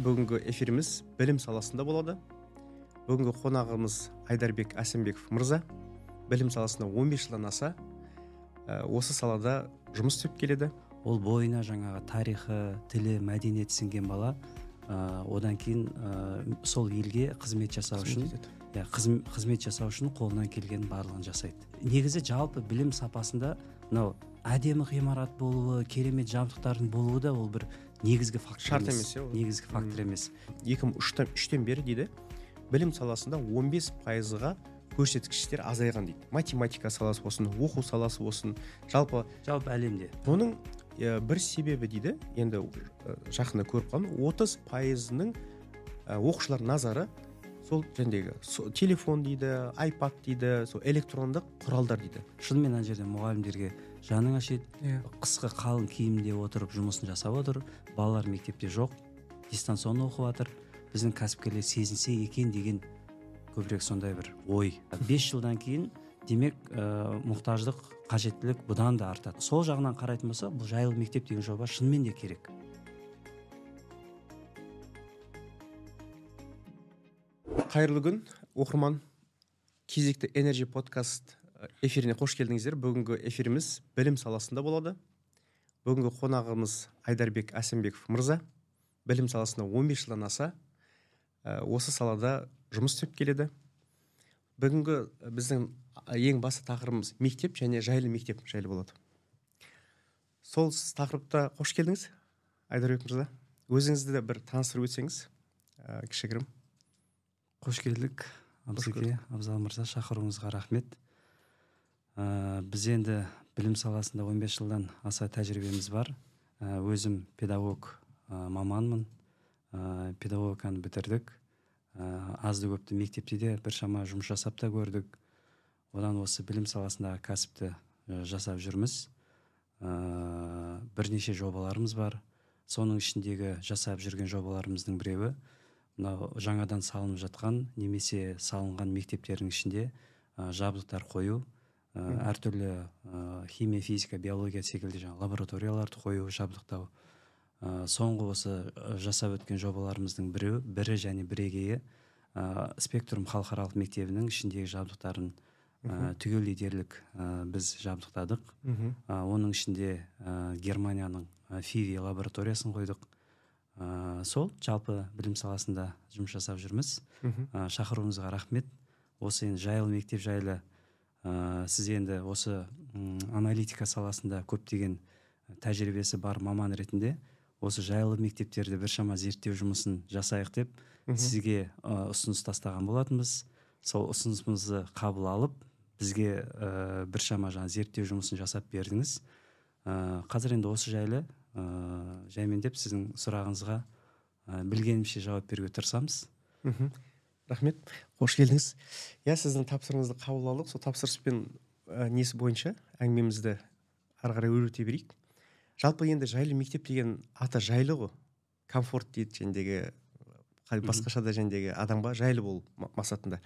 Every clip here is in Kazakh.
бүгінгі эфиріміз білім саласында болады. Бүгінгі қонағымыз айдарбек әсембеков мырза. Білім саласында 15 жылдан аса ә, осы салада жұмыс істеп келеді. Ол бойына жаңағы тарихы тілі мәдениеті сіңген бала ә, одан кейін ә, сол елге қызмет жасау үшін иә қызмет жасау үшін қолынан келгеннің барлығын жасайды. Негізі жалпы білім сапасында мынау әдемі ғимарат болуы керемет жабдықтардың болуы да ол бір негізгі фактор шарт емес. иә негізгі фактор емес. Екі мың үштен үштен бері дейді. Білім саласында 15 пайызға көрсеткіштер азайған дейді. Математика саласы болсын оқу саласы болсын жалпы жалпы әлемде. Бұның бір себебі дейді енді жақында көріп қалдым отыз пайызының оқушылар назары сол жәндегі телефон дейді айпад дейді сол электрондық құралдар дейді. Шынымен ана жерде мұғалімдерге жаның ашиды иә. Қысқы қалың киімде отырып жұмысын жасап отыр. Балалар мектепте жоқ дистанционно оқып жатыр біздің кәсіпкерлер сезінсе екен деген көбірек сондай бір ой. Бес жылдан кейін демек ә, мұқтаждық қажеттілік бұдан да артады. Сол жағынан қарайтын болсақ бұл жайлы мектеп деген жоба шынымен де керек. Қайырлы күн оқырман. Кезекті энерджи подкаст эфиріне қош келдіңіздер. Бүгінгі эфиріміз білім саласында болады. Бүгінгі қонағымыз айдарбек әсембеков мырза. Білім саласында 15 жылдан аса ә, осы салада жұмыс істеп келеді. Бүгінгі біздің ең басты тақырыбымыз мектеп және жайлы мектеп жайлы болады. Сол тақырыпта қош келдіңіз айдарбек мырза. Өзіңізді бір таныстырып өтсеңіз ә, кішігірім. Қош келдік абзеке абзал мырза шақыруыңызға рахмет. Ә, біз енді білім саласында 15 жылдан аса тәжірибеміз бар. Ә, өзім педагог ә, маманмын. Ә, педагогиканы бітірдік. Ә, азды көпті мектепте де біршама жұмыс жасап та көрдік. Одан осы білім саласындағы кәсіпті жасап жүрміз. Ә, бірнеше жобаларымыз бар. Соның ішіндегі жасап жүрген жобаларымыздың біреуі мынау жаңадан салынып жатқан немесе салынған мектептердің ішінде ә, жабдықтар қою әртүрлі ә, химия физика биология секілді жаңағы лабораторияларды қою жабдықтау. Ә, соңғы осы жасап өткен жобаларымыздың бірі бірі және бірегейі ә, спектрум халықаралық мектебінің ішіндегі жабдықтарын ә, түгелдей дерлік ә, біз жабдықтадық. Ә, оның ішінде ә, германияның фиви лабораториясын қойдық. Ә, сол жалпы білім саласында жұмыс жасап жүрміз. Ә, шақыруыңызға рахмет. Осы енді жайлы мектеп жайлы ә, сіз енді осы аналитика саласында көптеген тәжірибесі бар маман ретінде осы жайлы мектептерді біршама зерттеу жұмысын жасайық деп сізге ә, ұсыныс тастаған болатынбыз. Сол ұсынысымызды қабыл алып бізге ә, біршама жаңа зерттеу жұмысын жасап бердіңіз. Ә, қазір енді осы жайлы ә, жаймендеп сіздің сұрағыңызға ә, білгенімше жауап беруге тырысамыз. Рахмет. Қош келдіңіз. Иә сіздің тапсырыңызды қабыл алдық. Сол тапсырыспен ә, несі бойынша әңгімемізді ары қарай өрбіте берейік. Жалпы енді жайлы мектеп деген аты жайлы ғой. Комфорт дейді жәндегі басқаша да жәндегі адамға жайлы болу мақсатында.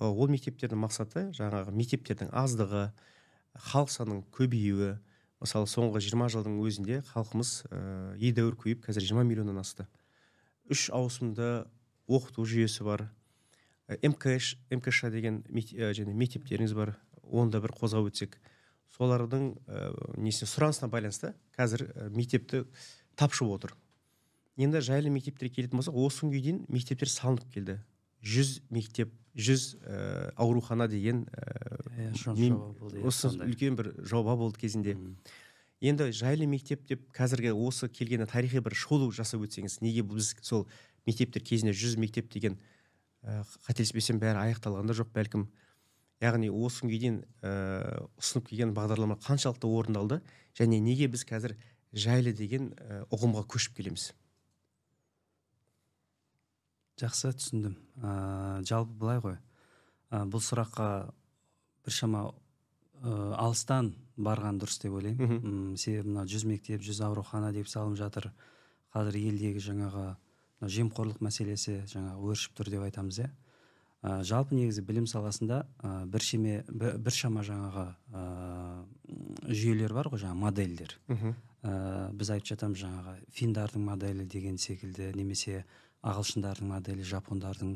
Ол мектептердің мақсаты жаңағы мектептердің аздығы халық санының көбеюі. Мысалы соңғы 20 жылдың өзінде халқымыз ә, едәуір көбейіп қазір 20 миллионнан асты. Үш ауысымды оқыту жүйесі бар мкш мкш деген және мектептеріңіз бар оны да бір қозғап өтсек солардың ә, несіне сұранысына байланысты қазір ә, мектепті тапшып отыр. Енді жайлы мектептерге келетін болсақ осы күнге дейін мектептер салынып келді. Жүз мектеп жүз ә, аурухана деген ә, осы үлкен бір жоба болды кезінде. Енді жайлы мектеп деп қазіргі осы келгені тарихи бір шолу жасап өтсеңіз неге біз сол мектептер кезінде жүз мектеп деген ә, қателеспесем бәрі аяқталған да жоқ бәлкім. Яғни осы күнге дейін ә, ұсынып келген бағдарлама қаншалықты орындалды және неге біз қазір жайлы деген ә, ұғымға көшіп келеміз? Жақсы түсіндім. Ә, жалпы былай ғой. Ә, бұл сұраққа біршама ә, алыстан барған дұрыс деп ойлаймын. Себебі мына жүз мектеп жүз аурухана деп салынып жатыр. Қазір елдегі жаңағы жемқорлық мәселесі жаңағы өршіп тұр деп айтамыз иә. Ә, жалпы негізі білім саласында ә, біршеме біршама жаңағы ә, жүйелер бар ғой жаңағы модельдер. Ә, біз айтып жатамыз жаңағы финдардың моделі деген секілді немесе ағылшындардың моделі жапондардың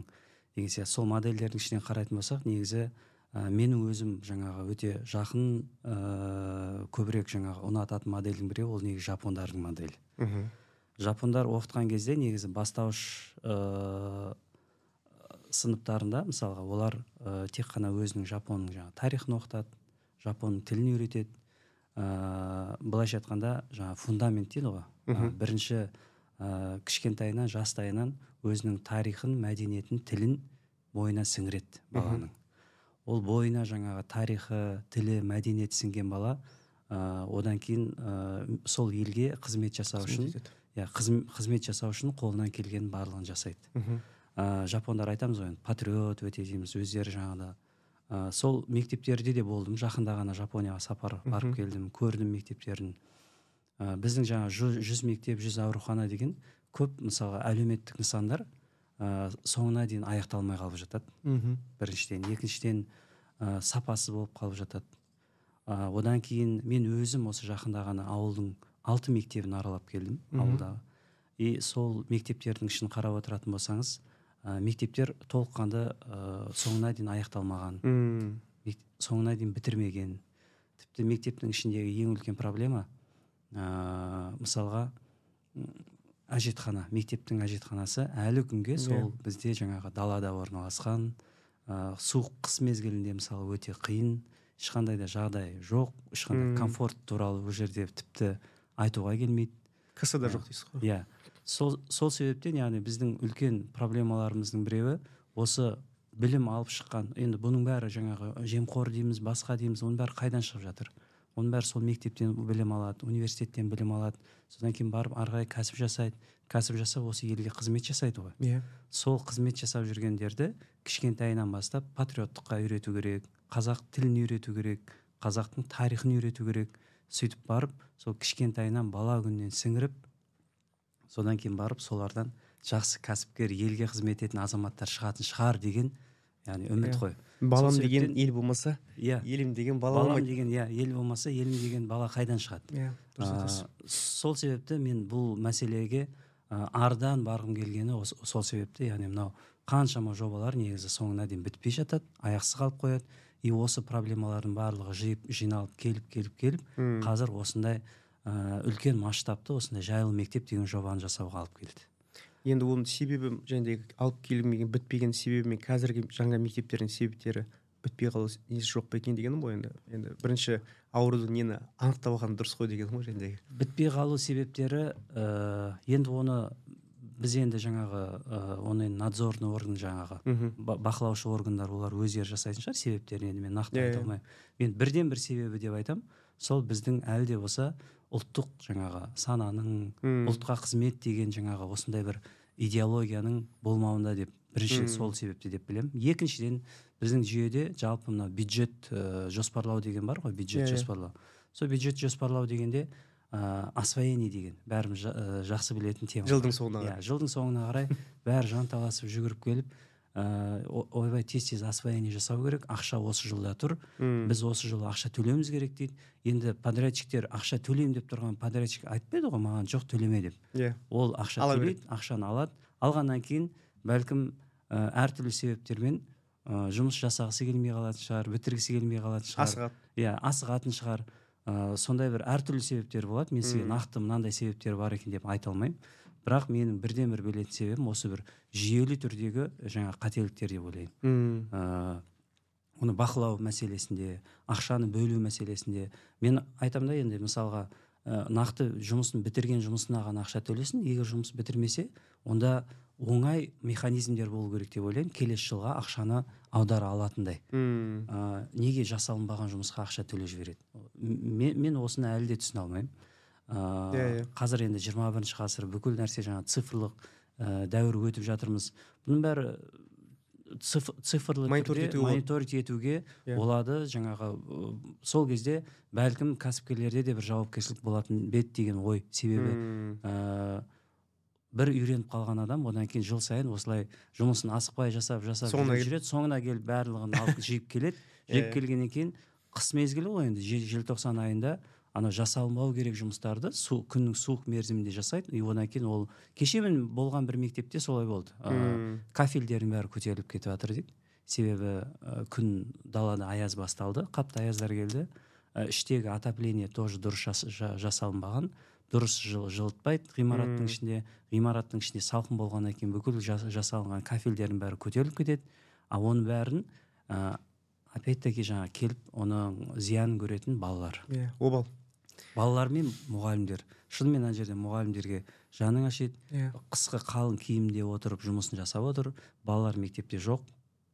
деген сияқты сол модельдердің ішінен қарайтын болсақ негізі ә, менің өзім жаңағы өте жақын ә, көбірек жаңағы ұнататын модельдің біреуі ол негізі жапондардың моделі. Мхм. Жапондар оқытқан кезде негізі бастауыш ә, сыныптарында мысалға олар ә, тек қана өзінің жапонның жаңағы тарихын оқытады жапон тілін үйретеді. Ә, былайша айтқанда жаңағы фундамент дейді ғой. Ә, бірінші ә, кішкентайынан жастайынан өзінің тарихын мәдениетін тілін бойына сіңіреді баланың. Ол бойына жаңағы тарихы тілі мәдениеті сіңген бала ә, одан кейін ә, сол елге қызмет жасау үшін. Иә қызм- қызмет жасау үшін қолынан келгеннің барлығын жасайды. Мхм. Ә, жапондар айтамыз ғой енді патриот өте дейміз өздері жаңағыда. Ә, сол мектептерде де болдым жақында ғана жапонияға сапар барып келдім көрдім мектептерін. Ә, біздің жаңа жүз, мектеп жүз аурухана деген көп мысалға әлеуметтік нысандар ә, соңына дейін аяқталмай қалып жатады. Мхм. Біріншіден. Екіншіден ә, сапасы болып қалып жатады. Ә, одан кейін мен өзім осы жақында ғана ауылдың алты мектебін аралап келдім ауылдағы и сол мектептердің ішін қарап отыратын болсаңыз ә, мектептер толыққанды ә, соңына дейін аяқталмаған. Мм. соңына дейін бітірмеген. Тіпті мектептің ішіндегі ең үлкен проблема ә, мысалға әжетхана мектептің әжетханасы әлі күнге сол бізде жаңағы далада орналасқан ә, суық қыс мезгілінде мысалы өте қиын ешқандай да жағдай жоқ ешқандай комфорт туралы ол жерде тіпті айтуға келмейді. Кс да жоқ дейсіз ғой. иә. Сол сол себептен яғни біздің үлкен проблемаларымыздың біреуі осы білім алып шыққан енді бұның бәрі жаңағы жемқор дейміз басқа дейміз оның бәрі қайдан шығып жатыр? Оның бәрі сол мектептен білім алады университеттен білім алады. Содан кейін барып ары қарай кәсіп жасайды. Кәсіп жасап осы елге қызмет жасайды ғой. Иә. Сол қызмет жасап жүргендерді кішкентайынан бастап патриоттыққа үйрету керек қазақ тілін үйрету керек қазақтың тарихын үйрету керек. Сөйтіп барып сол кішкентайынан бала күнінен сіңіріп содан кейін барып солардан жақсы кәсіпкер елге қызмет ететін азаматтар шығатын шығар деген яғни үміт Иә. қой. Балам деген ел болмаса иә. елім деген бала балам деген иә ел болмаса елім деген бала қайдан шығады? Иә дұрыс сол себепті мен бұл мәселеге ардан барғым келгені осы сол себепті яғни мынау қаншама жобалар негізі соңына дейін бітпей жатады аяқсыз қалып қояды. И осы проблемалардың барлығы жиып жиналып келіп келіп келіп қазір осындай ә, үлкен масштабты осындай жайлы мектеп деген жобаны жасауға алып келді. Енді оның себебі және алып келмеген бітпеген себебі мен қазіргі жаңа мектептердің себептері бітпей қалу несі жоқ па екен дегенім ғой енді. Енді бірінші аурудың нені анықтап алған дұрыс қой дегенім ғой жәндегі бітпей қалу себептері ә, енді оны біз енді жаңағы ә, оны енді надзорный орган жаңағы бақылаушы органдар олар өздері жасайтын шығар себептерін енді мен нақты Иә, айта иә. алмаймын мен бірден бір себебі деп айтам сол біздің әлі де болса ұлттық жаңағы сананың ұлтқа қызмет деген жаңағы осындай бір идеологияның болмауында деп біріншіден Мм. сол себепті деп білемін екіншіден біздің жүйеде жалпы мына бюджет ә, жоспарлау деген бар ғой бюджет иә. жоспарлау сол бюджет жоспарлау дегенде ә, освоение деген. Бәріміз жа- ә, жақсы білетін тема. Жылдың соңына иә қарай. жылдың соңына қарай бәрі жанталасып жүгіріп келіп ыыы о- ойбай тез тез освоение жасау керек. Ақша осы жылда тұр. Мм. біз осы жылы ақша төлеуіміз керек дейді. Енді подрядчиктер ақша төлеймін деп тұрған подрядчик айтпайды ғой маған жоқ төлеме деп. Иә. Ол ақша Ала төлейді ақшаны алады. Алғаннан кейін бәлкім ә, әртүрлі себептермен ә, жұмыс жасағысы келмей қалатын шығар бітіргісі келмей қалатын шығар. Асығады. Иә асығатын шығар. Ә, сондай бір әртүрлі себептер болады. Мен сізге нақты мынандай себептер бар екен деп айта алмаймын. Бірақ менің бірден бір білетін себебім осы бір жүйелі түрдегі жаңа қателіктер деп ойлаймын. Мм. ә, оны бақылау мәселесінде ақшаны бөлу мәселесінде. Мен айтамын да енді мысалға ә, нақты жұмысын бітірген жұмысына ғана ақша төлесін. Егер жұмыс бітірмесе онда оңай механизмдер болу керек деп ойлаймын. Келесі жылға ақшаны аудара алатындай. Мм. ә, неге жасалынбаған жұмысқа ақша төлеп жібереді? Мен, мен осыны әлі де түсіне алмаймын. Ә, Иә, иә. қазір енді 21 ғасыр бүкіл нәрсе жаңа цифрлық ә, дәуір өтіп жатырмыз. Бұның бәрі циф, цифрлы Мониторинг түрде етуге етуге Иә. болады. Жаңағы ә, сол кезде бәлкім кәсіпкерлерде де бір жауапкершілік болатын бет деген ой себебі. Ә, бір үйреніп қалған адам одан кейін жыл сайын осылай жұмысын асықпай жасап жасап Соңына жүреді. Соңына келіп барлығын алып жиып келеді. Жиып келгеннен кейін қыс мезгілі ғой енді. Же- желтоқсан айында анау жасалынбау керек жұмыстарды су күннің суық мерзімінде жасайды. И одан кейін ол кеше мен болған бір мектепте солай болды. Мм. кафельдердің бәрі көтеріліп кетіп жатыр дейді. Себебі ә, күн далада аяз басталды. Қатты аяздар келді. Ә, іштегі отопление тоже дұрыс жас, жа- жасалынбаған дұрыс жыл, жылытпайды ғимараттың ішінде. Ғимараттың ішінде салқын болғаннан кейін бүкіл жас- жасалынған кафельдердің бәрі көтеріліп кетеді. А оның бәрін ә, опять таки жаңағы келіп оның зиянын көретін балалар. Иә обал балалар мен мұғалімдер. Шынымен ана жерде мұғалімдерге жаның ашиды. Иә. Қысқы қалың киімде отырып жұмысын жасап отыр. Балалар мектепте жоқ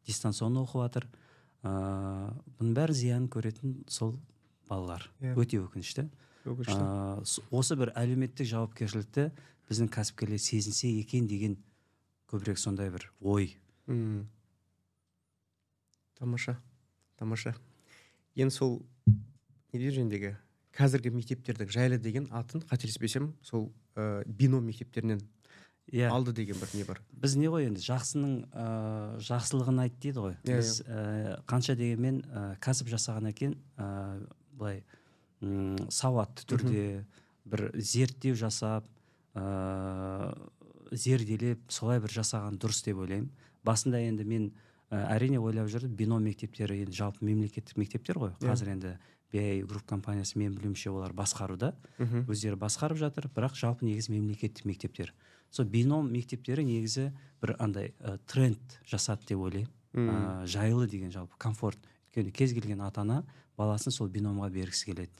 дистанционно оқып жатыр ыыы бұның бәрі зиянын көретін сол балалар. Иә. өте өкінішті. Өкінішті. С- осы бір әлеуметтік жауапкершілікті біздің кәсіпкерлер сезінсе екен деген көбірек сондай бір ой. Мм. тамаша тамаша. Енді сол не жөніндегі қазіргі мектептердің жайлы деген атын қателеспесем сол ә, бином мектептерінен иә. алды деген бір не бар? Біз не ғой енді жақсының ыыы жақсылығын айт дейді ғой. Иә, біз ә, қанша дегенмен ә, кәсіп жасағаннан кейін ә, былай м, сауатты түрде бір зерттеу жасап ә, зерделеп солай бір жасаған дұрыс деп ойлаймын. Басында енді мен ә, әрине ойлап жүрдім бином мектептері енді жалпы мемлекеттік мектептер ғой. Иә. қазір енді BI групп компаниясы мен білуімше олар басқаруда. Мхм өздері басқарып жатыр бірақ жалпы негізі мемлекеттік мектептер. Сол бином мектептері негізі бір андай ә, тренд жасады деп ойлаймын. Ә, жайлы деген жалпы комфорт. Өйткені кез келген ата ана баласын сол биномға бергісі келеді.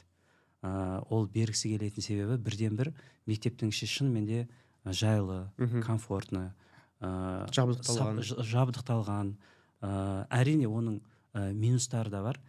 Ә, ол бергісі келетін себебі бірден бір мектептің іші шынымен де ә, жайлы Мгм. комфортно ә, Жабдықталған. сап- ж- жабдықталған. Ә, әрине оның ә, минустары да бар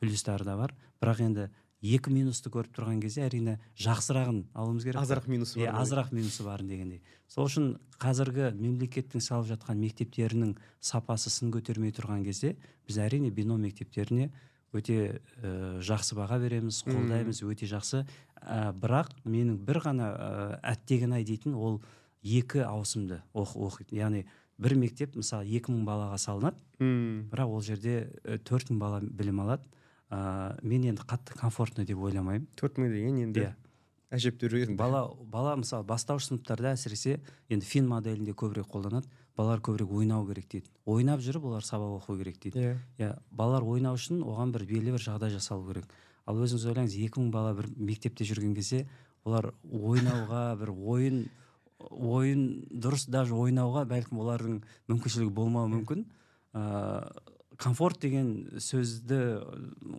плюстары да бар. Бірақ енді екі минусты көріп тұрған кезде әрине жақсырағын алуымыз керек азырақ минусы иә бар азырақ минусы барын дегендей. Сол үшін қазіргі мемлекеттің салып жатқан мектептерінің сапасы сын көтермей тұрған кезде біз әрине бином мектептеріне өте ә, жақсы баға береміз қолдаймыз өте жақсы. Ә, бірақ менің бір ғана ә, әттеген ай дейтін ол екі ауысымды оқиды яғни бір мектеп мысалы екі мың балаға салынады. Мм. бірақ ол жерде э, төрт мың бала білім алады. Ә, мен енді қатты комфортно деп ойламаймын. Төрт мың деген енді иә. әжептәуір бала бала мысалы бастауыш сыныптарда әсіресе енді фин моделінде көбірек қолданады. Балалар көбірек ойнау керек дейді. Ойнап жүріп олар сабақ оқу керек дейді. Иә. Иә балалар ойнау үшін оған бір белгілі бір жағдай жасалу керек. Ал өзіңіз ойлаңыз екі мың бала бір мектепте жүрген кезде олар ойнауға бір ойын ойын дұрыс даже ойнауға бәлкім олардың мүмкіншілігі болмауы мүмкін. Ыыы комфорт деген сөзді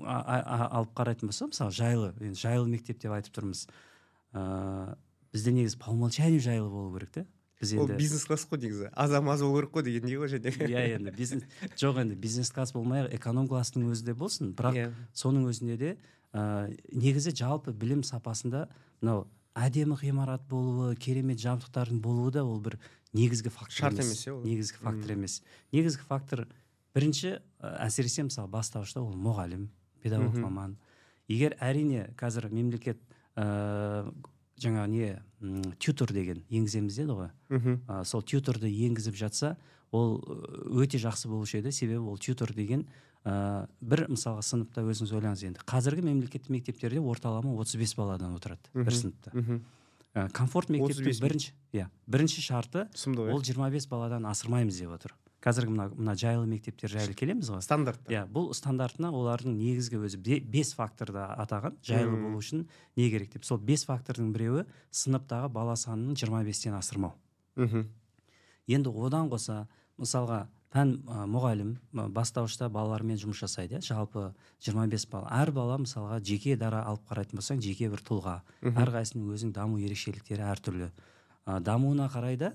алып қарайтын болсақ мысалы жайлы енді жайлы мектеп деп айтып тұрмыз. Ыыы бізде негізі по умолчанию жайлы болу керек та біз ол енді бизнес класс қой негізі. Азам аз болу керек қой дегендей ғой және? Иә енді бизнес жоқ енді бизнес класс болмай ақ эконом класстың өзі де болсын бірақ Иә. соның өзінде де ә, негізі жалпы білім сапасында мынау әдемі ғимарат болуы керемет жабдықтардың болуы да ол бір негізгі фактор Шарт емес, иә ол? негізгі фактор емес. Негізгі фактор бірінші ә, әсіресе мысалы бастауышта ол мұғалім педагог маман. Егер әрине қазір мемлекет ә, жаңа не м, тьютор деген енгіземіз деді ғой. Ә, сол тьюторды енгізіп жатса ол өте жақсы болушы еді. Себебі ол тьютор деген ә, бір мысалға сыныпта өзіңіз ойлаңыз енді қазіргі мемлекеттік мектептерде орталама 35 баладан отырады бір сыныпта. Ә, комфорт мектептің 35 мың. бірінші иә бірінші шарты ол 25 баладан асырмаймыз деп отыр. Қазіргі мына мына жайлы мектептер жайлы келеміз ғой. Стандарт иә бұл стандартына олардың негізгі өзі бе- бес факторды атаған жайлы болу үшін не керек деп. Сол бес фактордың біреуі сыныптағы бала санының 25-тен асырмау. Мхм. Енді одан қоса мысалға пән ә, мұғалім бастауышта балалармен жұмыс жасайды иә. Жалпы 25 бала. Әр бала мысалға жеке дара алып қарайтын болсаң жеке бір тұлға. Әрқайсысының өзінің даму ерекшеліктері әртүрлі. Ә, дамуына қарай да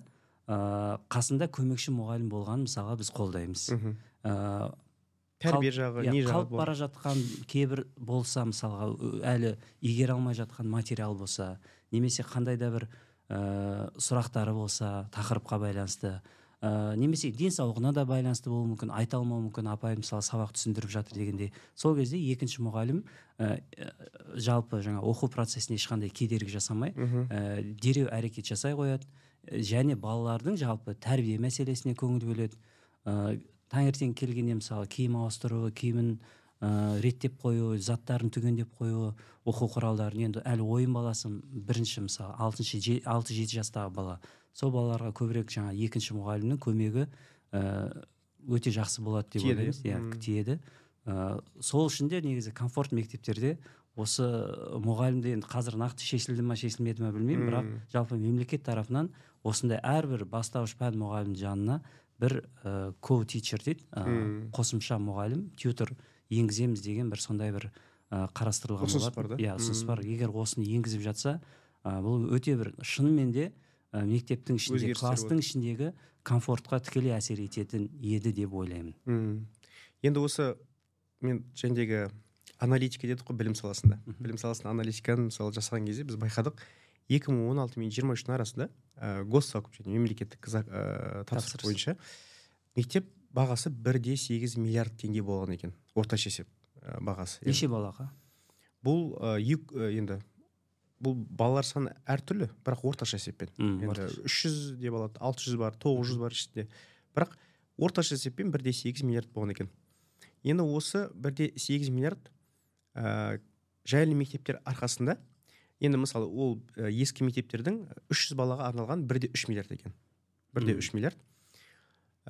ә, қасында көмекші мұғалім болғанын мысалға біз қолдаймыз. Ә, тәрбие жағы иә, не жағы қалып бара жатқан кейбір болса мысалға әлі игере алмай жатқан материал болса немесе қандай да бір ә, сұрақтары болса тақырыпқа байланысты ә, немесе денсаулығына да байланысты болуы мүмкін айта алмауы мүмкін апай мысалы сабақ түсіндіріп жатыр дегендей. Сол кезде екінші мұғалім ә, жалпы жаңа оқу процесіне ешқандай кедергі жасамай ә, дереу әрекет жасай қояды. Және балалардың жалпы тәрбие мәселесіне көңіл бөледі. Ә, таңертең келгенде мысалы киім ауыстыру киімін ә, реттеп қою заттарын түгендеп қою оқу құралдарын енді әлі ойын баласы бірінші мысалы алтыншы алты жеті жастағы бала. Сол балаларға көбірек жаңа екінші мұғалімнің көмегі ә, өте жақсы болады деп ойлаймыз. Иә? тиеді. Ә, сол үшін де негізі комфорт мектептерде осы мұғалімде енді қазір нақты шешілді ма шешілмеді ма білмеймін. Бірақ жалпы мемлекет тарапынан осындай әрбір бастауыш пән мұғалімінің жанына бір ә, ко тичер дейді ә, қосымша мұғалім тьютер енгіземіз деген бір сондай бір ә, қарастырылған Ұсыныс бар да? иә ұсыныс бар. Егер осыны енгізіп жатса ә, бұл өте бір шынымен де ә, мектептің ішінде класстың ішіндегі комфортқа тікелей әсер ететін еді деп ойлаймын. Мм. енді осы мен жәндегі аналитика дедік қой білім саласында. Білім саласында аналитиканы мысалы жасаған кезде біз байқадық. 2016 мен 23 үштің арасында ә, госзакуп және мемлекеттік ә, тапсырыс бойынша мектеп бағасы бір де сегіз миллиард теңге болған екен. Орташа есеп ә, бағасы. Неше балаға? Бұл ә, ек- ә, енді бұл балалар саны әртүрлі бірақ орташа есеппен. Енді үш жүз де болады алты жүз бар тоғыз жүз бар ішінде. Бірақ орташа есеппен бір де сегіз миллиард болған екен. Енді осы бір де сегіз миллиард ә, жайлы мектептер арқасында енді мысалы ол ә, ескі мектептердің үш жүз балаға арналған бір де үш миллиард екен бір де Мм. үш миллиард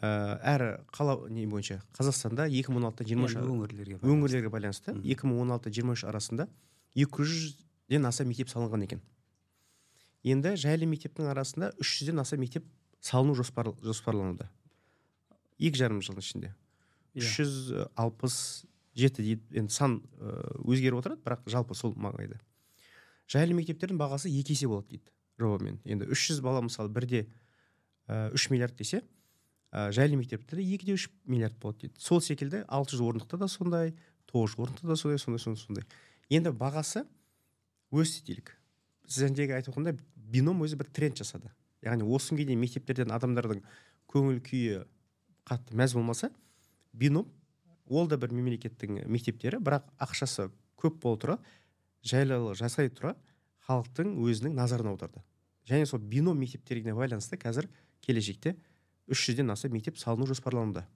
ә, әрі қала не бойынша қазақстанда екі мың он алты жиырма үш Енді өңірлерге байланысты. өңірлерге байланысты Мгм. 2016-23 арасында 200-ден аса мектеп салынған екен енді жайлы мектептің арасында 300-ден аса мектеп салыну жоспар, жоспарлануда екі жарым жылдың ішінде Иә. 367 дейді енді сан өзгеріп отырады бірақ жалпы сол маңайда жайлы мектептердің бағасы екі есе болады дейді жобамен. Енді 300 бала мысалы бірде 3 миллиард десе ә, жайлы мектептерде екі де үш миллиард болады дейді. Сол секілді 600 орындықта да сондай 900 орындықта да сондай сондай сондай сондай. Енді бағасы өсті делік сіз жаңағы айтып отырғандай бином өзі бір тренд жасады. Яғни осы күнге дейін мектептерден адамдардың көңіл күйі қатты мәз болмаса бином ол да бір мемлекеттің мектептері бірақ ақшасы көп бола тұра жайлылық жасай тұра халықтың өзінің назарын аударды және сол бином мектептеріне байланысты қазір келешекте үш жүзден аса мектеп салыну жоспарлануда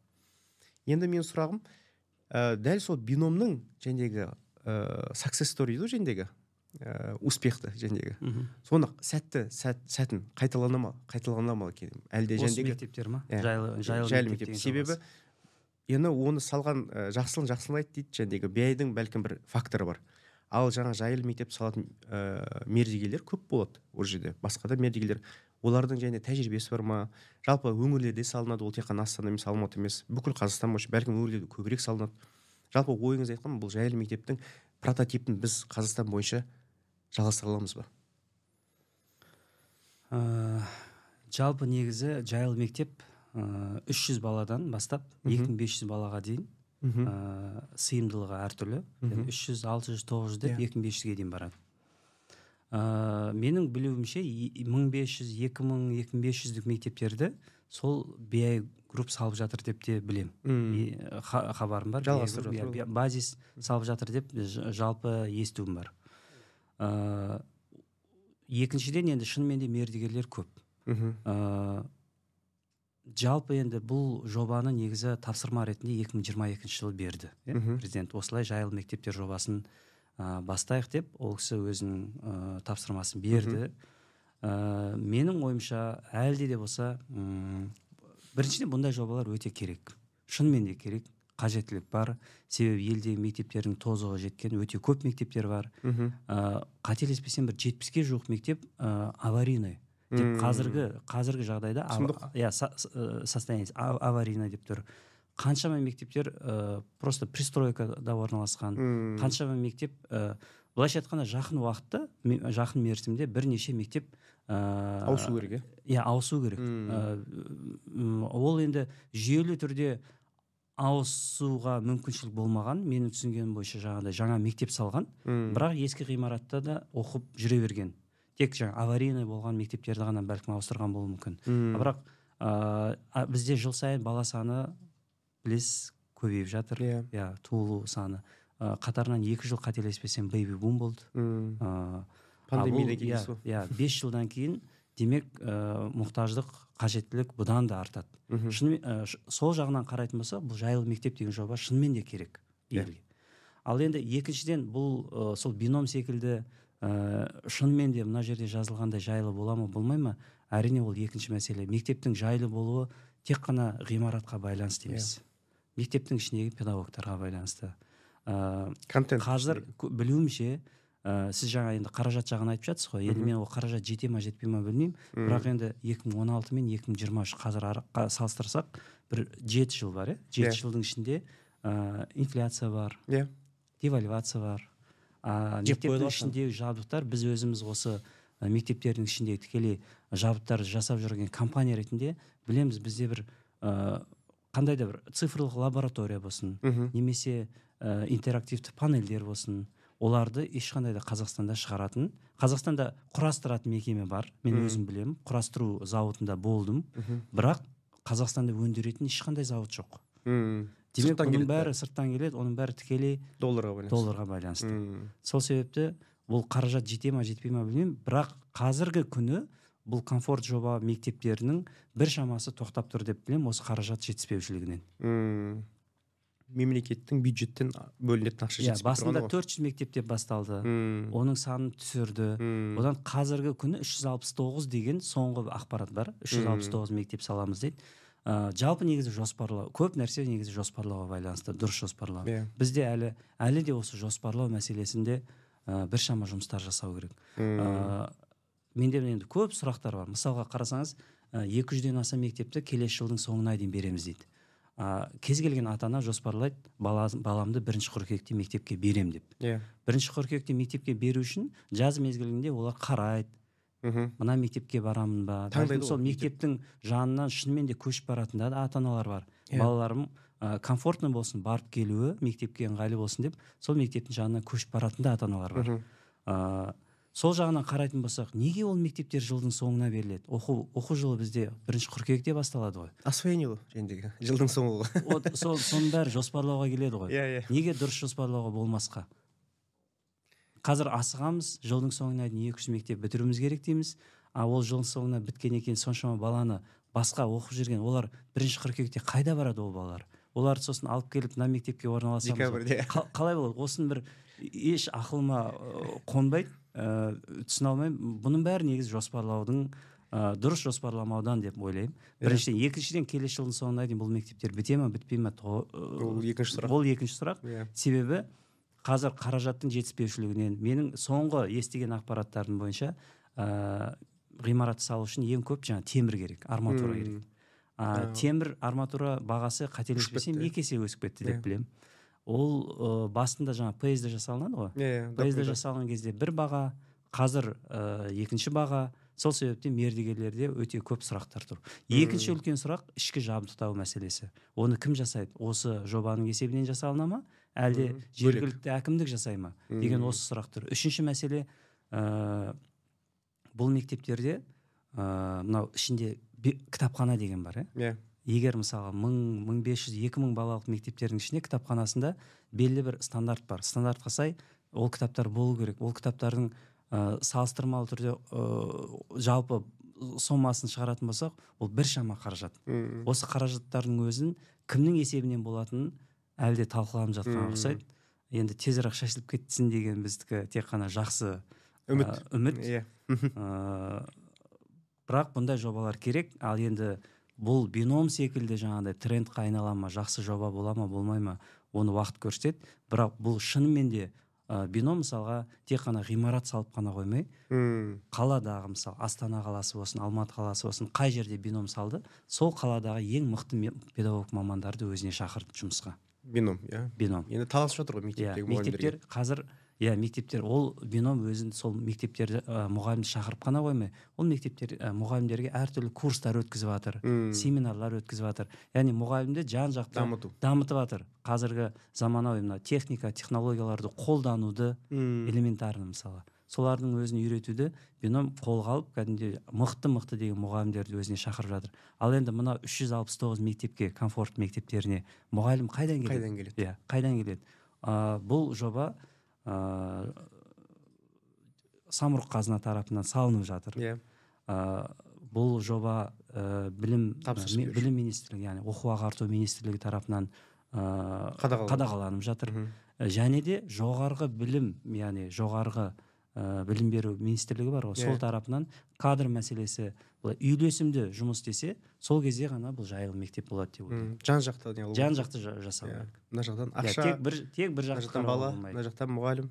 енді менің сұрағым ә, дәл сол биномның жәндегі ә, success story дейді ғой жәндегі ә, успехті жәндегі Мгм. соны сәтті сәт, сәтін қайталана ма қайталана ма екен әлде жәндегі мектептер ма Иә. жайлы жайлы, жайлы мектеп себебі. Енді оны салған ә, жақсылын жақсылайды дейді жәндегі биайдың бәлкім бір факторы бар. Ал жаңа жайлы мектеп салатын ә, мердігерлер көп болады ол жерде. Басқа да мердігерлер олардың және тәжірибесі бар ма? Жалпы өңірлерде салынады ол тек қана астана емес алматы емес бүкіл қазақстан бойынша бәлкім өңірлерде көбірек салынады. Жалпы ойыңыз айтқан бұл жайлы мектептің прототипін біз қазақстан бойынша жалғастыра аламыз ба? Ә, жалпы негізі жайлы мектеп ә, 300 баладан бастап Мгм. 2500 балаға дейін мхм ә, сыйымдылығы әртүрлі. Мгм. 300 600 900 деп Иә. 2500-ге дейін барады. Ә, менің білуімше и- 1500 2000 2500-дік мектептерді сол биай групп салып жатыр деп те білем. Мм. И, ха- хабарым бар. Жалғастырып BI жатыр базис салып жатыр деп жалпы естуім бар. Ә, екіншіден енді шынымен де мердігерлер көп. Мхм ә, жалпы енді бұл жобаны негізі тапсырма ретінде 2022 жылы берді иә, Мгм. президент осылай жайлы мектептер жобасын ә, бастайық деп ол кісі өзінің ә, тапсырмасын берді. Ә, менің ойымша әлде де болса біріншіден бұндай жобалар өте керек. Шынымен де керек. Қажеттілік бар. Себебі елдегі мектептердің тозығы жеткен өте көп мектептер бар. Мхм. Ә, қателеспесем бір жетпіске жуық мектеп ә, аварийный. Деп қазіргі қазіргі жағдайда иә э, состояние а- аварийный деп тұр. Қаншама мектептер ә, просто пристройкада орналасқан. Қаншама мектеп ә, былайша айтқанда жақын уақытта жақын мерзімде бірнеше мектеп ә, ауысу керек иә? иә ауысу керек. Ә, ол енді жүйелі түрде ауысуға мүмкіншілік болмаған. Менің түсінгенім бойынша жаңағыдай жаңа мектеп салған. Бірақ ескі ғимаратта да оқып жүре берген. Тек жаңа аварийный болған мектептерді ғана бәлкім ауыстырған болуы мүмкін. Мм. бірақ ә, бізде жыл сайын бала саны білесіз көбейіп жатыр. Иә. Иә туылу саны. Ә, қатарынан екі жыл қателеспесем бэйби бум болды. Мм. ә, пандемиядан иә кейін сол. иә бес жылдан кейін демек ә, мұқтаждық қажеттілік бұдан да артады. Шынымен ә, сол жағынан қарайтын болсақ бұл жайлы мектеп деген жоба шынымен де керек Иә. елге. Ал енді екіншіден бұл ә, сол бином секілді ә, шынымен де мына жерде жазылғандай жайлы бола ма болмай ма? Әрине ол екінші мәселе. Мектептің жайлы болуы тек қана ғимаратқа байланысты емес. Мектептің ішіндегі педагогтарға байланысты. Ә, контент қазір білуімше ә, сіз жаңа енді қаражат жағын айтып жатсыз ғой. Енді мен ол қаражат жете ма жетпей ма білмеймін. Бірақ енді 2016 мен 2023 қазір араққа салыстырсақ бір жеті жыл бар иә? Жеті Иә. жылдың ішінде ә, инфляция бар. Иә. Девальвация бар. А мектептің ішіндегі жабдықтар біз өзіміз осы ә, мектептердің ішіндегі тікелей жабдықтарды жасап жүрген компания ретінде білеміз бізде бір ә, қандай да бір цифрлық лаборатория болсын немесе ә, интерактивті панельдер болсын оларды ешқандай да қазақстанда шығаратын қазақстанда құрастыратын мекеме бар мен өзім білемін құрастыру зауытында болдым. Бірақ қазақстанда өндіретін ешқандай зауыт жоқ. Демек келеді бәрі сырттан келеді оның бәрі тікелей долларға байланысты. долларға байланысты. Мм. Сол себепті бұл қаражат жете ма жетпей ма білмеймін. Бірақ қазіргі күні бұл комфорт жоба мектептерінің бір шамасы тоқтап тұр деп білемін осы қаражат жетіспеушілігінен. Мм. Мемлекеттің бюджеттен бөлінетін ақша иә жетіспей басында. 400 мектеп деп басталды. Мм. оның санын түсірді. Мм. одан қазіргі күні 369 деген соңғы ақпарат бар. 369 мектеп саламыз дейді. Ә, жалпы негізі жоспарлау көп нәрсе негізі жоспарлауға байланысты дұрыс жоспарлау. Иә. Бізде әлі әлі де осы жоспарлау мәселесінде ә, біршама жұмыстар жасау керек. Мм. ә, менде енді көп сұрақтар бар. Мысалға қарасаңыз екі жүзден аса мектепті келесі жылдың соңына дейін береміз дейді. Ә, кез келген ата ана жоспарлайды бала, баламды бірінші қыркүйекте мектепке берем деп. Иә. Бірінші қыркүйекте мектепке беру үшін жаз мезгілінде олар қарайды мхм. Мына мектепке барамын ба? Бәлкім сол мектептің жанынан шынымен де көшіп баратын да ата аналар бар. Иә. балаларым ә, комфортно болсын барып келуі мектепке ыңғайлы болсын деп сол мектептің жанынан көшіп баратын да ата аналар бар ә, сол жағынан қарайтын болсақ неге ол мектептер жылдың соңына беріледі? Оқу оқу жылы бізде бірінші қыркүйекте басталады ғой. Освоение ғой жәндегі жылдың соңы. Ғой вот сол соның бәрі жоспарлауға келеді ғой. Иә иә. Неге дұрыс жоспарлауға болмасқа? Қазір асығамыз жылдың соңына дейін екі жүз мектеп бітіруіміз керек дейміз. А ол жылдың соңына біткеннен кейін соншама баланы басқа оқып жүрген олар бірінші қыркүйекте қайда барады ол балалар? Оларды сосын алып келіп мына мектепке орналасамыз. Декабрьде. Қа- қалай болады? Осының бір еш ақылыма қонбайды. Ә, түсіне алмаймын. Бұның бәрі негізі жоспарлаудың ә, дұрыс жоспарламаудан деп ойлаймын. Иә. біріншіден екіншіден келесі жылдың соңына дейін бұл мектептер біте ма бітпей ма ол екінші сұрақ. ол екінші сұрақ. Иә. Себебі қазір қаражаттың жетіспеушілігінен менің соңғы естіген ақпараттарым бойынша ә, ғимарат салу үшін ең көп жаңа темір керек арматура керек. А, темір арматура бағасы қателеспесем екі есе өсіп кетті деп Иә. білемін. Ол ә, басында жаңа псд жасалынады ғой. Иә псд документ- жасалған кезде бір баға қазір ә, екінші баға. Сол себептен мердігерлерде өте көп сұрақтар тұр. Екінші үлкен сұрақ ішкі жабдықтау мәселесі. Оны кім жасайды? Осы жобаның есебінен жасалына ма? Әлде жергілікті әкімдік жасай ма деген осы сұрақ тұр. Үшінші мәселе ә, бұл мектептерде ә, мынау ішінде кітапхана деген бар иә иә. Егер мысалға мың мың бес жүз екі мың балалық мектептердің ішінде кітапханасында белгілі бір стандарт бар. Стандартқа сай ол кітаптар болу керек. Ол кітаптардың ә, салыстырмалы түрде ә, жалпы сомасын шығаратын болсақ ол біршама қаражат. Мм. осы қаражаттардың өзін кімнің есебінен болатынын әлі де талқыланып жатқан ұқсайды енді тезірек шешіліп кетсін деген біздікі тек қана жақсы үміт. үміт. Иә. Бірақ бұндай жобалар керек. Ал енді бұл бином секілді жаңағыдай трендқа айнала ма жақсы жоба бола ма болмай ма оны уақыт көрсетеді. Бірақ бұл шынымен де ә, бином мысалға тек қана ғимарат салып қана қоймай Мм. қаладағы мысалы астана қаласы болсын алматы қаласы болсын қай жерде бином салды сол қаладағы ең мықты педагог мамандарды өзіне шақырды жұмысқа. Бином иә? Бином. Енді таласып жатыр ғой иә мектептегі мектептер қазір иә мектептер ол бином өзін сол мектептерді ә, мұғалімді шақырып қана қоймай ол мектептер ә, мұғалімдерге әртүрлі курстар өткізіп жатыр семинарлар өткізіп жатыр яғни мұғалімді жан жақты дамыту. дамытып жатыр қазіргі заманауи мына техника технологияларды қолдануды Мм. элементарно мысалы. Солардың өзін үйретуді бином қолға алып кәдімгідей мықты мықты деген мұғалімдерді өзіне шақырып жатыр. Ал енді мына үш жүз алпыс тоғыз мектепке комфорт мектептеріне мұғалім қайдан келеді? Қайдан келеді? Иә қайдан келеді? Ә, бұл жоба ә, самұрық қазына тарапынан салынып жатыр. Иә. Ә, бұл жоба ә, білім Тапсырыс ә, білім министрлігі яғни оқу ағарту министрлігі тарапынан ә, Қадағаланып. жатыр. Және де жоғарғы білім яғни жоғарғы ә, білім беру министрлігі бар ғой. Иә. сол тарапынан кадр мәселесі былай үйлесімді жұмыс істесе сол кезде ғана бұл жайлы мектеп болады деп ойлаймын. жан жақты не жан жақты жа- жасау Иә. керек. мына жақтан Иә, ақша тек бір тек бір жақтан бала мына жақтан мұғалім.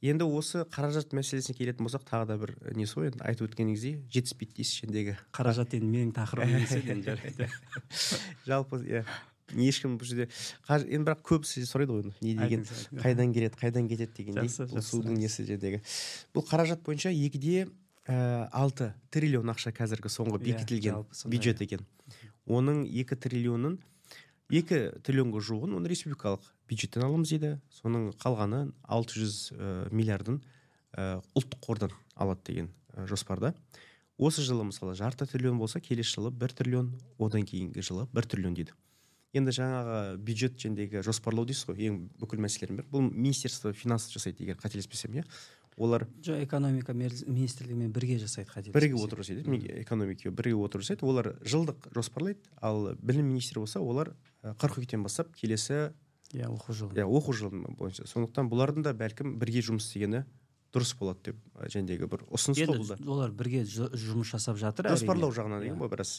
Енді осы қаражат мәселесіне келетін болсақ тағы да бір несі ғой енді айтып өткеніңіздей жетіспейді дейсіз ішіндегі. Қаражат енді менің тақырыбым емес еді жалпы иә. Ешкім бұл жерде енді бірақ көбісі сұрайды ғой не деген қайдан келеді қайдан кетеді дегендей Жақсы, бұл судың несі жердегі бұл қаражат бойынша екіде ә, алты триллион ақша қазіргі соңғы Иә, бекітілген бюджет екен. Оның екі триллионын екі триллионға жуығын оны республикалық бюджеттен аламыз дейді соның қалғаны 600 жүз миллиардын ә, ұлттық қордан алады деген ә, жоспарда. Осы жылы мысалы жарты триллион болса келесі жылы бір триллион одан кейінгі жылы бір триллион дейді. Енді жаңағы бюджет жөніндегі жоспарлау дейсіз ғой ең бүкіл мәселелердің бірі. Бұл министерство финанс жасайды егер қателеспесем иә? Олар жоқ экономика министрлігімен бірге жасайды қателеспесем. бірге отырып жасайды Ми- экономика бірге отырып жасайды. Олар жылдық жоспарлайды ал білім министрі болса олар қыркүйектен бастап келесі иә оқу жылы. Иә оқу жылы бойынша. Сондықтан бұлардың да бәлкім бірге жұмыс істегені дұрыс болады деп жәндегі бір ұсыныс қой бұл да енді олар бірге жұмыс жасап жатыр жоспарлау жағынан деген Иә. ғой біраз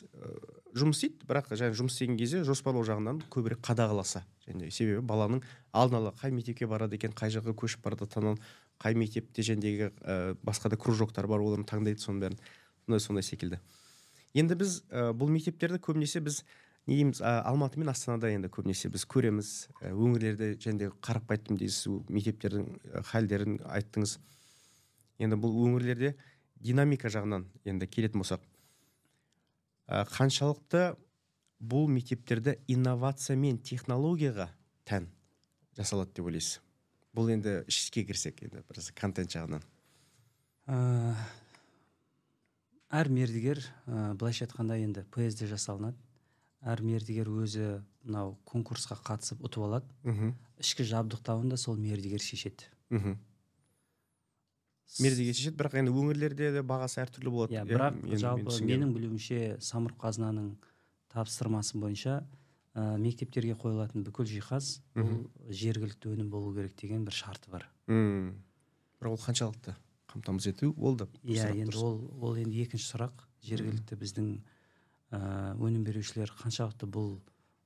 жұмыс істейді. Бірақ жаңа жұмыс істеген кезде жоспарлау жағынан көбірек қадағаласа. Және себебі баланың алдын ала қай мектепке барады екен қай жаққа көшіп бара жатқанын қай мектепте жәндегі ә, басқа да кружоктар бар оларды таңдайды соның бәрін. Сондай сондай секілді. Енді біз ә, бұл мектептерді көбінесе біз не дейміз ә, алматы мен астанада енді көбінесе біз көреміз. Өңірлерде және қарап қайттым дейсіз мектептердің халдерін айттыңыз. Енді бұл өңірлерде динамика жағынан енді келетін болсақ ә, қаншалықты бұл мектептерде инновация мен технологияға тән жасалады деп ойлайсыз? Бұл енді ішке кірсек енді біраз контент жағынан. Ә, әр мердігер ә, былайша айтқанда енді псд жасалынады. Әр мердігер өзі мынау конкурсқа қатысып ұтып алады. Мхм. Ішкі жабдықтауын да сол мердігер шешеді. Мхм. Мердігер шешеді бірақ енді өңірлерде де бағасы әртүрлі болады. Иә бірақ енді мен жалпы менің білуімше самұрық қазынаның тапсырмасы бойынша ә, мектептерге қойылатын бүкіл жиһаз бұл жергілікті өнім болу керек деген бір шарты бар. Мм. бірақ ол қаншалықты қамтамасыз ету ол да иә енді ол ол енді екінші сұрақ. Жергілікті біздің ә, өнім берушілер қаншалықты бұл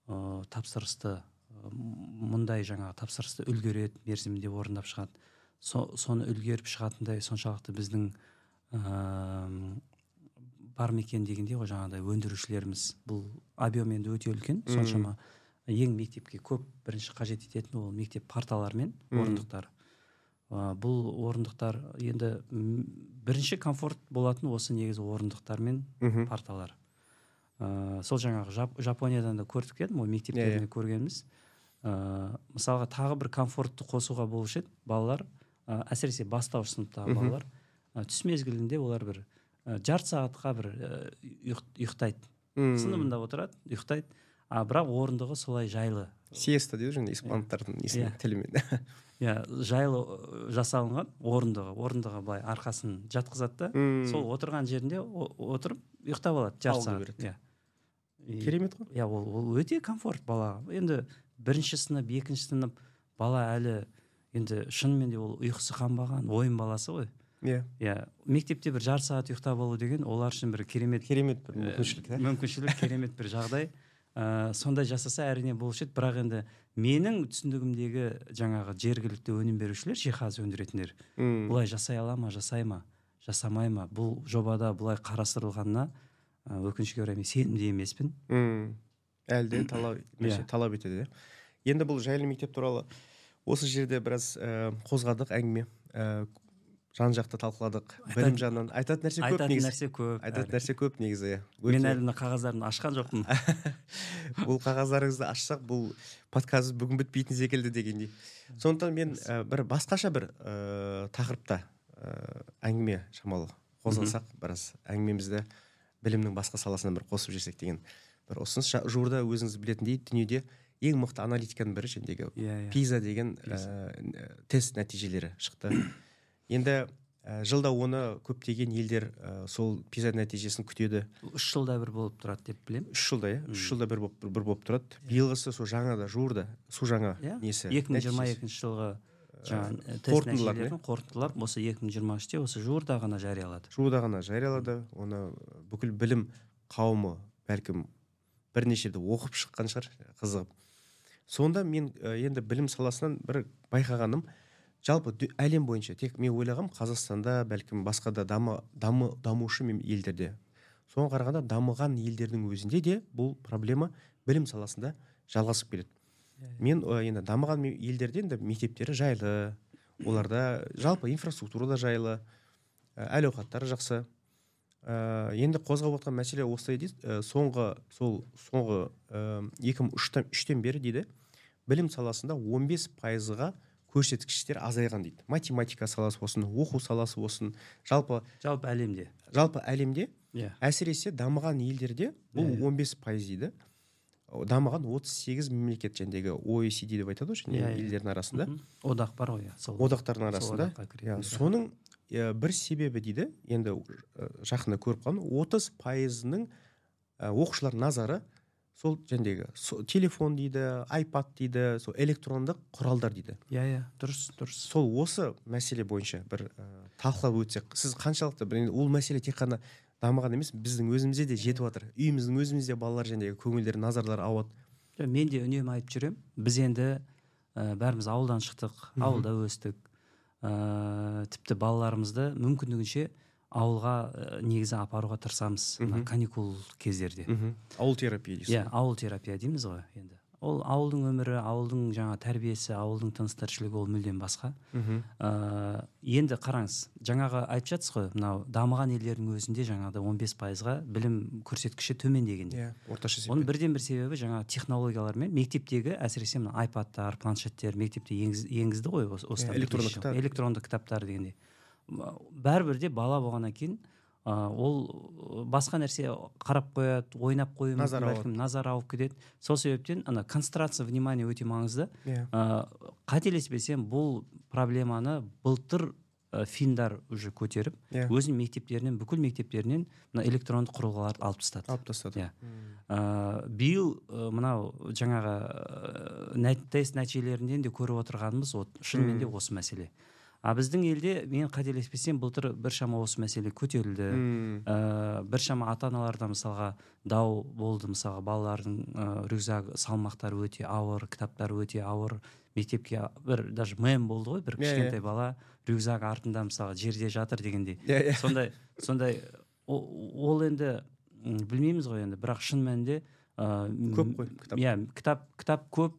ә, тапсырысты ә, мұндай жаңағы тапсырысты үлгереді мерзімінде орындап шығады. Со, соны үлгеріп шығатындай соншалықты біздің ә, бар ма екен дегендей ғой жаңағыдай өндірушілеріміз. Бұл объем енді өте үлкен. Соншама ең мектепке көп бірінші қажет ететін ол мектеп парталары мен орындықтар. Ә, бұл орындықтар енді бірінші комфорт болатын осы негізі орындықтар мен парталар. Ә, сол жаңағы Жап- жапониядан да көрдік едім ғой мектептерінде көргенбіз ә, мысалға тағы бір комфортты қосуға болушы еді балалар. Ә, әсіресе бастауыш сыныптағы балалар ә, түс мезгілінде олар бір ә, жарты сағатқа бір ә, ұйық- ұйықтайды. Сыныбында отырады ұйықтайды а бірақ орындығы солай жайлы. Сиеста дейді жаңағы испандықтардың несімен Иә. тілімен. Иә жайлы жасалынған орындығы. Орындығы былай арқасын жатқызады да сол отырған жерінде отырып ұйықтап алады жарты сағат. иә. Керемет қой. иә ол, ол өте комфорт балаға. Енді бірінші сынып екінші сынып бала әлі енді шынымен де ол ұйқысы қанбаған ойын баласы ғой. Иә. Иә мектепте бір жарты сағат ұйықтап алу деген олар үшін бір керемет керемет бір ә, мүмкіншілік да? мүмкіншілік керемет бір жағдай. Ә, сондай жасаса әрине болушы еді. Бірақ енді менің түсінігімдегі жаңағы жергілікті өнім берушілер жиһаз өндіретіндер. Мм. бұлай жасай ала ма жасай ма жасамай ма? Бұл жобада бұлай қарастырылғанына ә, өкінішке орай мен сенімді емеспін. Мм. әлі де талап Иә. талап етеді иә енді бұл жайлы мектеп туралы осы жерде біраз ә, қозғадық әңгіме. Ә, жан жақты талқыладық. Білім жағынан айтатын нәрсе көп айтатын нәрсе көп айтатын нәрсе көп негізі иә. Мен әлі мына қағаздарын ашқан жоқпын. Бұл қағаздарыңызды ашсақ бұл подкаст бүгін бітпейтін секілді дегендей. Сондықтан мен ә, бір басқаша бір ә, тақырыпта ә, әңгіме шамалы қозғасақ біраз әңгімемізді білімнің басқа саласына бір қосып жіберсек деген бір ұсыныс. Жуырда өзіңіз білетіндей дүниеде ең мықты аналитиканың бірі жәндегі иә иә. пиза деген ә, тест нәтижелері шықты. Енді ә, жылда оны көптеген елдер ә, сол пиза нәтижесін күтеді. Үш жылда бір болып тұрады деп білемін. Үш жылда иә? Үш жылда бір болып бір болып тұрады. Биылғысы сол жаңада жуырда су жаңа иә. несі екі мың жиырма екінші жылғы жаңағы қорытындылап осы екі мың жиырма үште осы жуырда ғана жариялады. Жуырда ғана жариялады. Оны бүкіл білім қауымы бәлкім бірнеше рет оқып шыққан шығар қызығып. Сонда мен енді білім саласынан бір байқағаным жалпы әлем бойынша тек мен ойлағам қазақстанда бәлкім басқа да дамы, дамы, дамушы елдерде. Соған қарағанда дамыған елдердің өзінде де бұл проблема білім саласында жалғасып келеді. Мен ә, енді дамыған елдерде енді мектептері жайлы оларда жалпы инфраструктура да жайлы әл ауқаттары жақсы. Ә, енді қозғап отқан мәселе осылай дейді. Ә, соңғы сол соңғы екі мың үштен, бері дейді білім саласында 15 пайызға көрсеткіштер азайған дейді. Математика саласы болсын оқу саласы болсын жалпы жалпы әлемде. жалпы әлемде иә. әсіресе дамыған елдерде бұл Иә, иә. 15 пайыз дейді. Дамыған 38 мемлекет жәндегі OECD деп айтады ғой және Иә, иә. елдердің арасында. Одақ бар ғой иә сол. Одақтардың арасында. Иә соның бір себебі дейді енді ә, жақында көріп қалдым. 30 пайызының ә, оқушылар назары сол жәндегі со- телефон дейді айпад дейді сол электрондық құралдар дейді. Иә иә дұрыс дұрыс. Сол осы мәселе бойынша бір ә, талқылап өтсек сіз қаншалықты бір- ол мәселе тек қана дамыған емес біздің өзімізде де жетіп жатыр. Үйіміздің өзімізде балалар жәндегі көңілдері назарлары ауады. Мен де үнемі айтып жүремін. Біз енді ә, бәріміз ауылдан шықтық ауылда өстік. Ә, тіпті балаларымызды мүмкіндігінше ауылға ә, негізі апаруға тырысамыз мына каникул кездерде. Ауыл терапия дейсіз иә ауыл терапия дейміз ғой енді. Ол ауылдың өмірі ауылдың жаңа тәрбиесі ауылдың тыныс тіршілігі ол мүлдем басқа. Мхм. Ә, енді қараңыз жаңағы айтып жатсыз ғой мынау дамыған елдердің өзінде жаңағыдай 15 пайызға білім көрсеткіші төмендеген деп иә орташа оның есеппен бірден бір себебі жаңағы технологиялар мен мектептегі әсіресе мына айпадтар планшеттер мектепте енгіз- енгізді ғой осы осыдан Иә, электронды кітап. электронды кітаптар дегендей. Бәрібір де бала болғаннан кейін ол басқа нәрсе қарап қояды ойнап қоюы мүмкін бәлкім назар ауып кетеді. Сол себептен ана концентрация внимание өте маңызды. Иә. Ә, қателеспесем бұл проблеманы былтыр ә, финдар уже көтеріп иә. өзінің мектептерінен бүкіл мектептерінен мына электронды құрылғыларды алып тастады. Алып тастады. Иә. ә, биыл ә, мынау жаңағы ә, тест нәтижелерінен де көріп отырғанымыз вот шынымен де осы мәселе. А біздің елде мен қателеспесем былтыр біршама осы мәселе көтерілді. Мм. ә, біршама ата аналарда мысалға дау болды. Мысалға балалардың ә, рюкзак салмақтары өте ауыр кітаптары өте ауыр. Мектепке бір даже мем болды ғой бір Иә, иә. кішкентай бала. Рюкзак артында мысалы жерде жатыр дегендей. Иә иә. Сондай сондай ол енді білмейміз ғой енді. Бірақ шын мәнінде көп қой кітап? иә кітап кітап көп.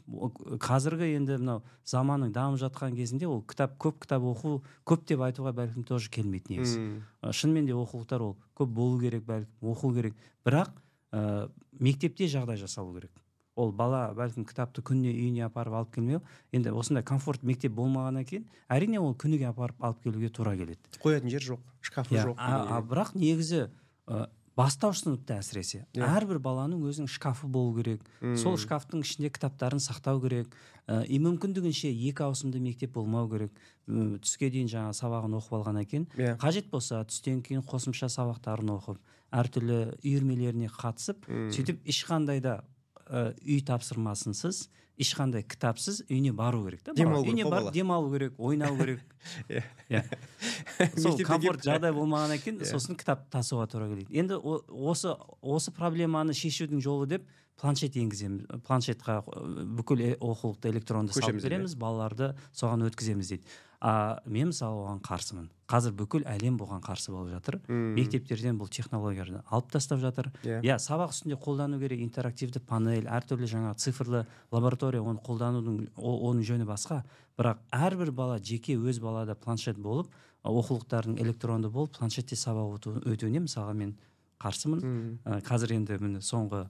Қазіргі енді мынау заманның дамып жатқан кезінде ол кітап көп кітап оқу көп деп айтуға бәлкім тоже келмейді негізі. Ә, шынымен де оқулықтар ол көп болу керек бәлкім оқу керек. Бірақ ә, мектепте жағдай жасалу керек. Ол бала бәлкім кітапты күніне үйіне апарып алып келмеу енді осындай комфорт мектеп болмағаннан кейін әрине ол күніге апарып алып келуге тура келеді. Қоятын жер жоқ шкафы Иә, жоқ а, а бірақ негізі ә, бастауыш сыныпта әсіресе Иә. әрбір баланың өзінің шкафы болу керек сол Мм. шкафтың ішінде кітаптарын сақтау керек ә, и мүмкіндігінше екі ауысымды мектеп болмау керек М, түске дейін жаңағы сабағын оқып алғаннан кейін иә қажет болса түстен кейін қосымша сабақтарын оқып әртүрлі үйірмелеріне қатысып Мм. сөйтіп ешқандай да ә, үй тапсырмасынсыз ешқандай кітапсыз үйіне бару керек та. Демалу керек үйіне барып демалу керек ойнау керек Иә. иә сол комфорт жағдай болмағаннан кейін Иә. сосын кітап тасуға тура келеді енді осы осы проблеманы шешудің жолы деп планшет енгіземіз планшетқа э, бүкіл э- оқулықты электронды салып береміз балаларды соған өткіземіз дейді. А мен мысалы оған қарсымын. Қазір бүкіл әлем бұған қарсы болып жатыр. Мм. мектептерден бұл технологияларды алып тастап жатыр. Иә. Иә сабақ үстінде қолдану керек интерактивті панель әртүрлі жаңа цифрлы лаборатория оны қолданудың оның жөні басқа. Бірақ әрбір бала жеке өз балада планшет болып оқулықтардың электронды болып планшетте сабақ өту- өтуіне мысалға мен қарсымын. Қазір енді міне соңғы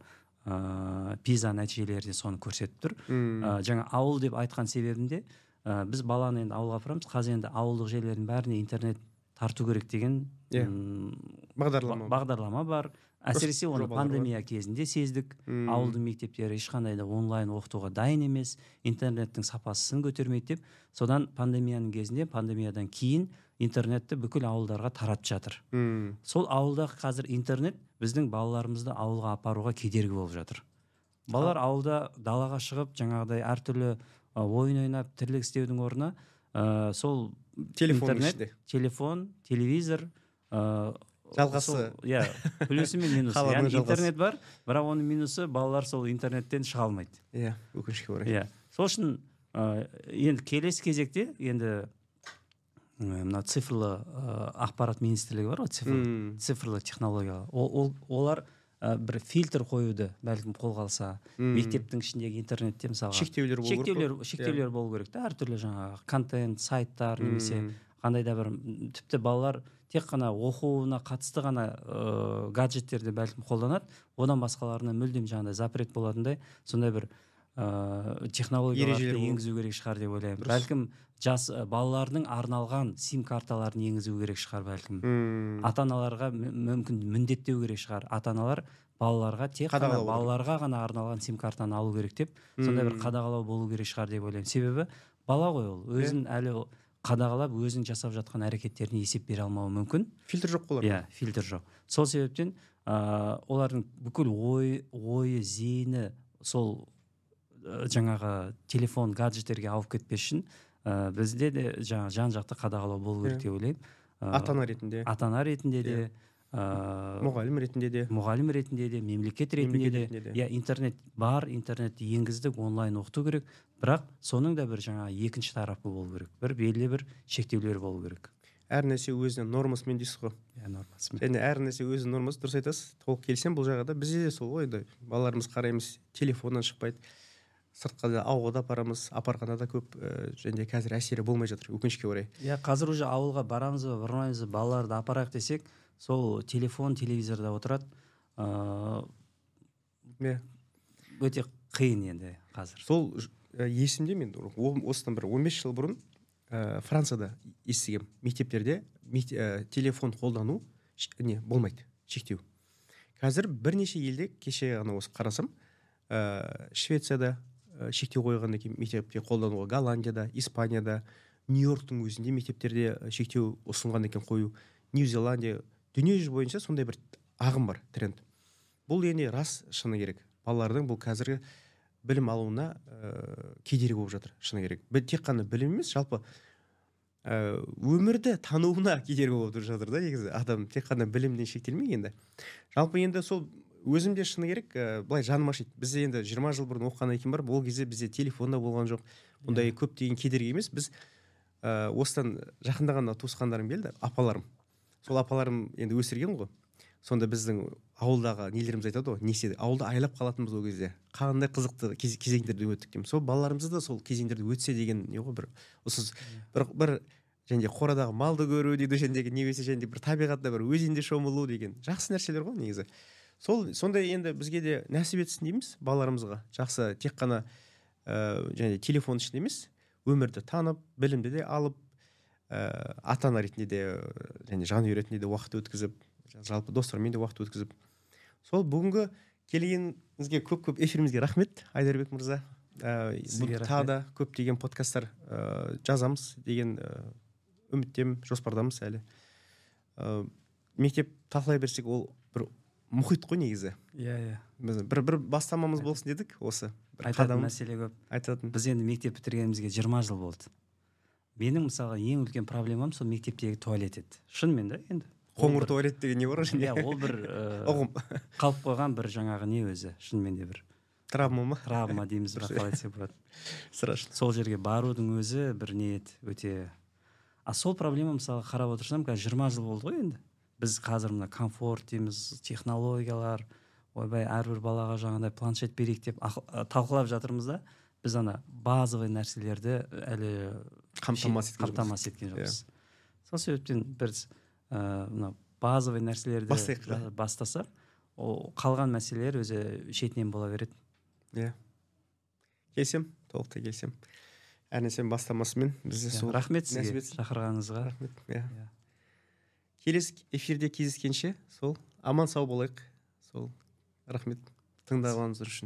ә, пиза нәтижелері де соны көрсетіп тұр. Ә, жаңа ауыл деп айтқан себебім де ә, біз баланы енді ауылға апарамыз. Қазір енді ауылдық жерлердің бәріне интернет тарту керек деген Иә. бағдарлама. ба- бағдарлама бар. Әсіресе оны пандемия кезінде сездік. Мм. ауылдың мектептері ешқандай да онлайн оқытуға дайын емес. Интернеттің сапасы сын көтермейді деп. Содан пандемияның кезінде пандемиядан кейін интернетті бүкіл ауылдарға таратып жатыр. Мм. Сол ауылдағы қазір интернет біздің балаларымызды ауылға апаруға кедергі болып жатыр. Балалар ауылда далаға шығып жаңағыдай әртүрлі ойын ойнап тірлік істеудің орнына ә, сол телефон интернет ішінде. телефон телевизор ә, Жалғасы. иә плюсы мен минусы. Яғни интернет бар бірақ оның минусы балалар сол интернеттен шыға алмайды. Иә өкінішке орай. Иә. Сол үшін ә, енді келесі кезекте енді мына цифрлы ә, ақпарат министрлігі бар ғой цифрлы цифрлы технологиялар ол, ол олар ә, бір фильтр қоюды бәлкім қолға алса мектептің ішіндегі интернетте мысалға шектеулер болу керек шектеулер қой. шектеулер болу керек та әртүрлі жаңағы контент сайттар немесе Мм. қандай да бір тіпті балалар тек қана оқуына қатысты ғана ыыы гаджеттерді бәлкім қолданады. Одан басқаларына мүлдем жаңағыдай запрет болатындай сондай бір ыыы технологияларды Ережелер болу- енгізу керек шығар деп ойлаймын. Бәлкім жас ы, балалардың арналған сим карталарын енгізу керек шығар бәлкім. Ата аналарға мүмкін міндеттеу керек шығар. Ата аналар балаларға тек қана балаларға ғана арналған сим картаны алу керек деп сондай бір қадағалау болу керек шығар деп ойлаймын. Себебі бала ғой ол. Өзін Иә. әлі қадағалап өзің жасап жатқан әрекеттеріне есеп бере алмауы мүмкін. Фильтр жоқ оларда. Иә фильтр жоқ. Сол себептен ыыы олардың бүкіл ой ойы зейіні сол жаңағы телефон гаджеттерге ауып кетпес үшін ә, бізде де жаңағы жан жақты қадағалау болу керек Иә. деп ойлаймын. Ә, ата ана ретінде. ата ана ретінде де ыыы мұғалім ретінде де. мұғалім ретінде де мемлекет ретінде де. иә интернет бар интернетті енгіздік онлайн оқыту керек. Бірақ соның да бір жаңағы екінші тарапы болу керек. Бір белгілі бір шектеулер болу керек. Әр нәрсе өзінің нормасымен дейсіз ғой? Иә нормасымен. Және әр нәрсе өзінің нормасы дұрыс айтасыз? Толық келісемін бұл жағда бізде де сол ғой енді. Балаларымыз қараймыз телефоннан шықпайды. Сыртқа да ауылға да апарамыз. Апарғанда да көп ә, және қазір әсері болмай жатыр өкінішке орай. Иә қазір уже ауылға барамыз ба бармаймыз ба балаларды апарайық десек сол телефон телевизорда отырады. Ыыы иә өте қиын енді қазір. Сол ә, есімде мен осыдан бір 15 жыл бұрын ә, францияда естігемін мектептерде мект- ә, телефон қолдану не болмайды шектеу. Қазір бірнеше елде кеше ғана осы қарасам ә, швецияда ә, шектеу қойғаннан кейін мектепте қолдануға голландияда испанияда нью йорктың өзінде мектептерде ә, шектеу ұсынған екен қою. Нью зеландия дүниежүзі бойынша сондай бір ағым бар тренд. Бұл енді рас шыны керек. Балалардың бұл қазіргі білім алуына ә, кедергі болып жатыр шыны керек. Тек қана білім емес жалпы ә, өмірді тануына кедергі болып жатыр да негізі. Адам тек қана білімнен шектелмей енді жалпы енді сол өзім де шыны керек ә, былай жаным ашиды бізде енді 20 жыл бұрын оқығаннан кейін барып ол кезде бізде телефон да болған жоқ. Бұндай көптеген кедергі емес. Біз ә, осыдан жақында ғана туысқандарым келді апаларым. Сол апаларым енді өсірген ғой. Сонда біздің ауылдағы нелеріміз айтады ғой не істедік ауылда айлап қалатынбыз ол кезде. Қандай қызықты кез- кезеңдерді өттік деймін. Сол балаларымыз да сол кезеңдерді өтсе деген не ғой бір осы бір бір және қорадағы малды көру дейді және де немесе және бір табиғатта бір өзенде шомылу деген жақсы нәрселер ғой негізі. Сол сондай енді бізге де нәсіп етсін дейміз балаларымызға. Жақсы тек қана ә, және телефон ішінде емес өмірді танып білімді де алып ә, ата ана ретінде де және жанұя ретінде де уақыт өткізіп жалпы достармен де уақыт өткізіп. Сол бүгінгі келгеніңізге көп көп эфирімізге рахмет айдарбек мырза. Ә, тағы да көптеген подкасттар ә, жазамыз деген үміттемін жоспардамыз әлі. Ә, мектеп талқылай берсек ол бір мұхит қой негізі. Иә иә. Біз бір бір бастамамыз болсын дедік осы айтатын мәселе көп. Айтатын. Біз енді мектеп бітіргенімізге жиырма жыл болды. Менің мысалға ең үлкен проблемам сол мектептегі туалет еді. Шынымен да енді. Қоңыр туалет деген не бар ғой иә ол бір ыыы, ұғым. қалып қойған бір жаңағы не өзі шынымен де бір. Травма ма? Травма дейміз ба қалай айтсақ болады. Страшно. Сол жерге барудың өзі бір не еді өте. А сол проблема мысалы қарап отырсам қазір жиырма жыл болды ғой енді. Біз қазір мына комфорт дейміз технологиялар ойбай әрбір балаға жаңағыдай планшет берейік деп талқылап жатырмыз да біз ана базовый нәрселерді әлі қамтамасыз еткен жоқпыз. қамтамасыз еткен Иә. жоқпыз сол себептен біз ыыы мына базовый нәрселерді Бастайық бастасақ ол қалған мәселелер өзі шетінен бола береді. Иә. Келісемін толықтай келісемін әр нәрсенің бастамасымен бізде Иә, сол рахмет сізге шақырғаныңызға. Рахмет иә. Иә. Келесі эфирде кездескенше сол аман сау болайық. Сол рахмет тыңдағаныңыз үшін.